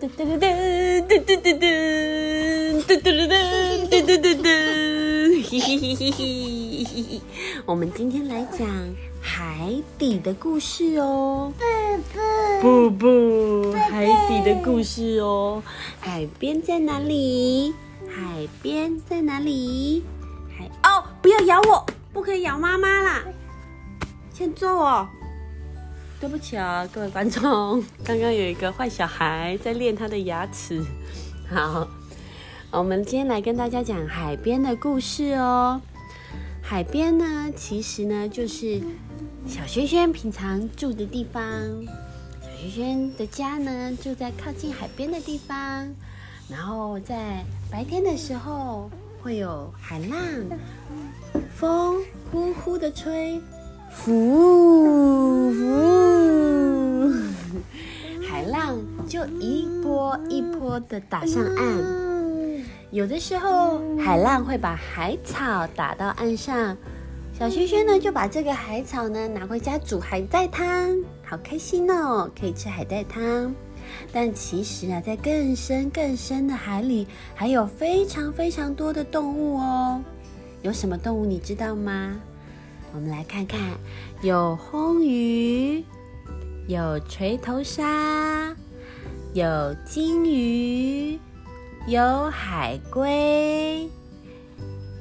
噔噔噔噔噔噔噔噔噔噔噔噔噔噔噔，嘿嘿嘿嘿嘿！我们今天来讲海底的故事哦。不不，海底的故事哦。海边在哪里？海边在哪里？海哦，不要咬我，不可以咬妈妈啦，欠揍哦。对不起啊，各位观众，刚刚有一个坏小孩在练他的牙齿。好，我们今天来跟大家讲海边的故事哦。海边呢，其实呢就是小轩轩平常住的地方。小轩轩的家呢住在靠近海边的地方，然后在白天的时候会有海浪，风呼呼的吹。呼呼，海浪就一波一波的打上岸。有的时候，海浪会把海草打到岸上，小轩轩呢就把这个海草呢拿回家煮海带汤，好开心哦，可以吃海带汤。但其实啊，在更深更深的海里，还有非常非常多的动物哦。有什么动物你知道吗？我们来看看，有红鱼，有锤头鲨，有金鱼，有海龟，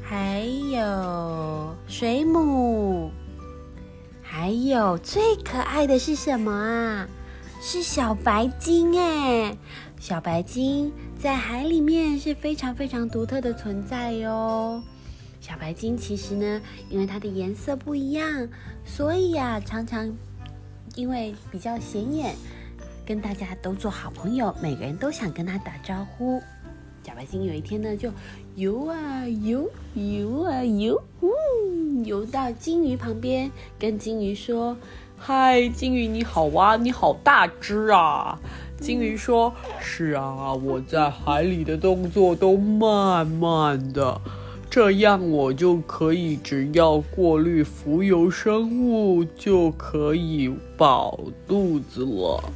还有水母，还有最可爱的是什么啊？是小白鲸哎！小白鲸在海里面是非常非常独特的存在哟。小白鲸其实呢，因为它的颜色不一样，所以呀，常常因为比较显眼，跟大家都做好朋友，每个人都想跟他打招呼。小白鲸有一天呢，就游啊游，游啊游，呜，游到金鱼旁边，跟金鱼说：“嗨，金鱼你好啊，你好大只啊！”金鱼说：“是啊，我在海里的动作都慢慢的。”这样我就可以只要过滤浮游生物，就可以饱肚子了。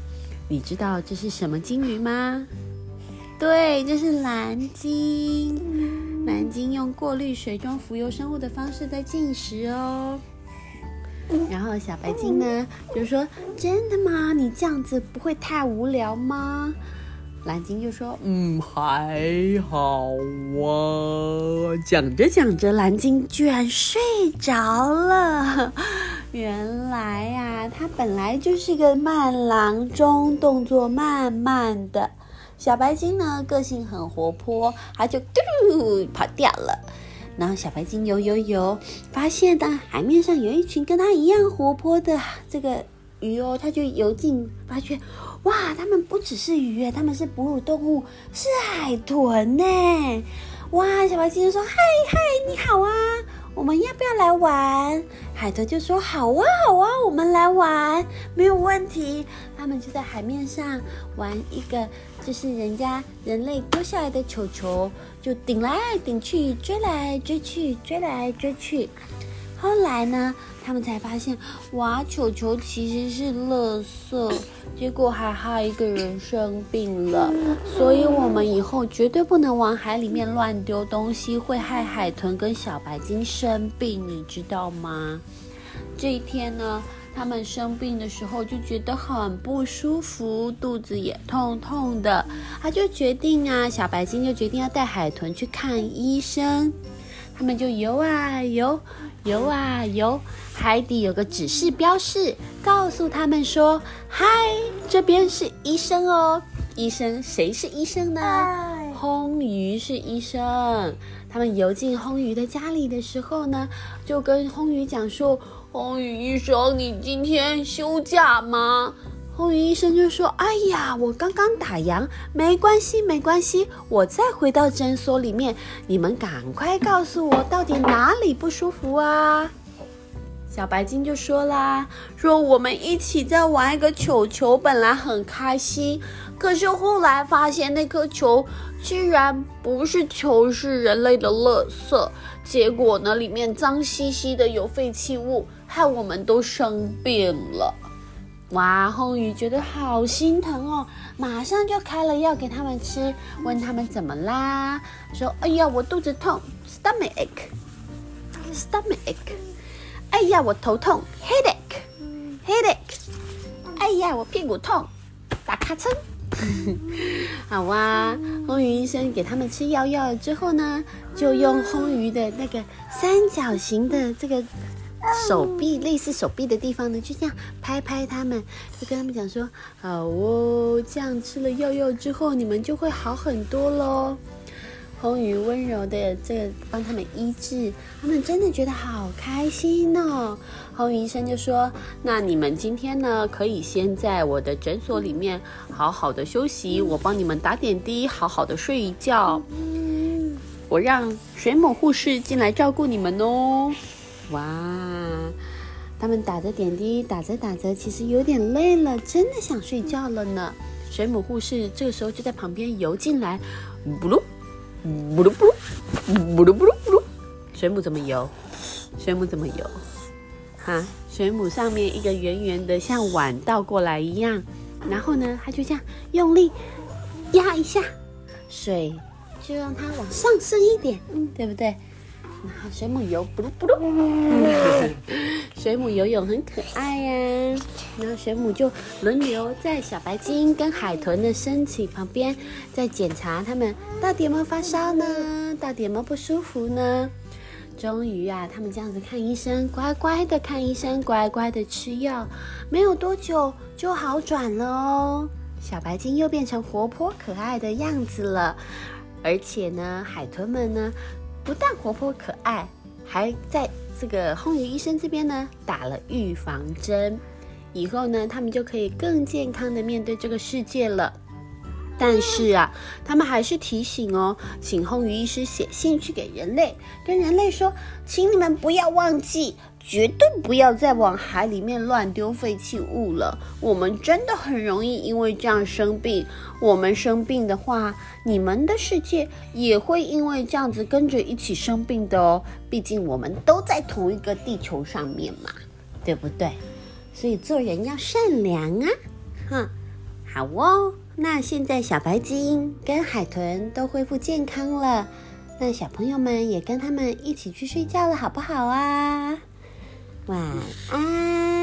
你知道这是什么鲸鱼吗？对，这是蓝鲸。蓝鲸用过滤水中浮游生物的方式在进食哦。然后小白鲸呢，就说：“真的吗？你这样子不会太无聊吗？”蓝鲸就说：“嗯，还好啊。”讲着讲着，蓝鲸居然睡着了。原来呀，它本来就是个慢郎中，动作慢慢的。小白鲸呢，个性很活泼，它就嘟跑掉了。然后小白鲸游游游，发现呢海面上有一群跟它一样活泼的这个。鱼哦，它就游进，发觉，哇，它们不只是鱼，它们是哺乳动物，是海豚呢！哇，小白鲸就说：“嗨嗨，你好啊，我们要不要来玩？”海豚就说：“好啊好啊，我们来玩，没有问题。”他们就在海面上玩一个，就是人家人类丢下来的球球，就顶来顶去，追来追去，追来追去。后来呢，他们才发现，哇，球球其实是垃圾，结果还害一个人生病了。所以，我们以后绝对不能往海里面乱丢东西，会害海豚跟小白鲸生病，你知道吗？这一天呢，他们生病的时候就觉得很不舒服，肚子也痛痛的。他就决定啊，小白鲸就决定要带海豚去看医生。他们就游啊游。游啊游，海底有个指示标示，告诉他们说：“嗨，这边是医生哦。医生，谁是医生呢？红鱼是医生。他们游进红鱼的家里的时候呢，就跟红鱼讲说：‘红鱼医生，你今天休假吗？’红云医生就说：“哎呀，我刚刚打烊，没关系，没关系，我再回到诊所里面。你们赶快告诉我，到底哪里不舒服啊？”小白鲸就说啦：“说我们一起在玩一个球球，本来很开心，可是后来发现那颗球居然不是球，是人类的垃圾。结果呢，里面脏兮兮的，有废弃物，害我们都生病了。”哇，红鱼觉得好心疼哦，马上就开了药给他们吃，问他们怎么啦？说：“哎呀，我肚子痛，stomach ache，stomach ache。哎呀，我头痛，headache，headache。哎呀，我屁股痛，打卡称。好哇，红鱼医生给他们吃药药了之后呢，就用红鱼的那个三角形的这个。”手臂类似手臂的地方呢，就这样拍拍他们，就跟他们讲说：“好哦，这样吃了药药之后，你们就会好很多喽。”红鱼温柔的这个帮他们医治，他们真的觉得好开心哦。红鱼医生就说：“那你们今天呢，可以先在我的诊所里面好好的休息，我帮你们打点滴，好好的睡一觉。我让水母护士进来照顾你们哦。”哇，他们打着点滴，打着打着，其实有点累了，真的想睡觉了呢。水母护士这个时候就在旁边游进来，布噜，布噜布噜，布噜布噜布噜。水母怎么游？水母怎么游？哈，水母上面一个圆圆的，像碗倒过来一样，然后呢，它就这样用力压一下，水就让它往上升一点，嗯，对不对？然后水母游，不噜不噜，水母游泳很可爱呀。然后水母就轮流在小白鲸跟海豚的身体旁边，在检查它们到底有没有发烧呢？到底有没有不舒服呢？终于啊，他们这样子看医生，乖乖的看医生，乖乖的吃药，没有多久就好转了哦。小白鲸又变成活泼可爱的样子了，而且呢，海豚们呢。不但活泼可爱，还在这个红鱼医生这边呢打了预防针，以后呢他们就可以更健康的面对这个世界了。但是啊，他们还是提醒哦，请红鱼医师写信去给人类，跟人类说，请你们不要忘记。绝对不要再往海里面乱丢废弃物了。我们真的很容易因为这样生病。我们生病的话，你们的世界也会因为这样子跟着一起生病的哦。毕竟我们都在同一个地球上面嘛，对不对？所以做人要善良啊！哼，好哦。那现在小白鲸跟海豚都恢复健康了，那小朋友们也跟他们一起去睡觉了，好不好啊？晚安。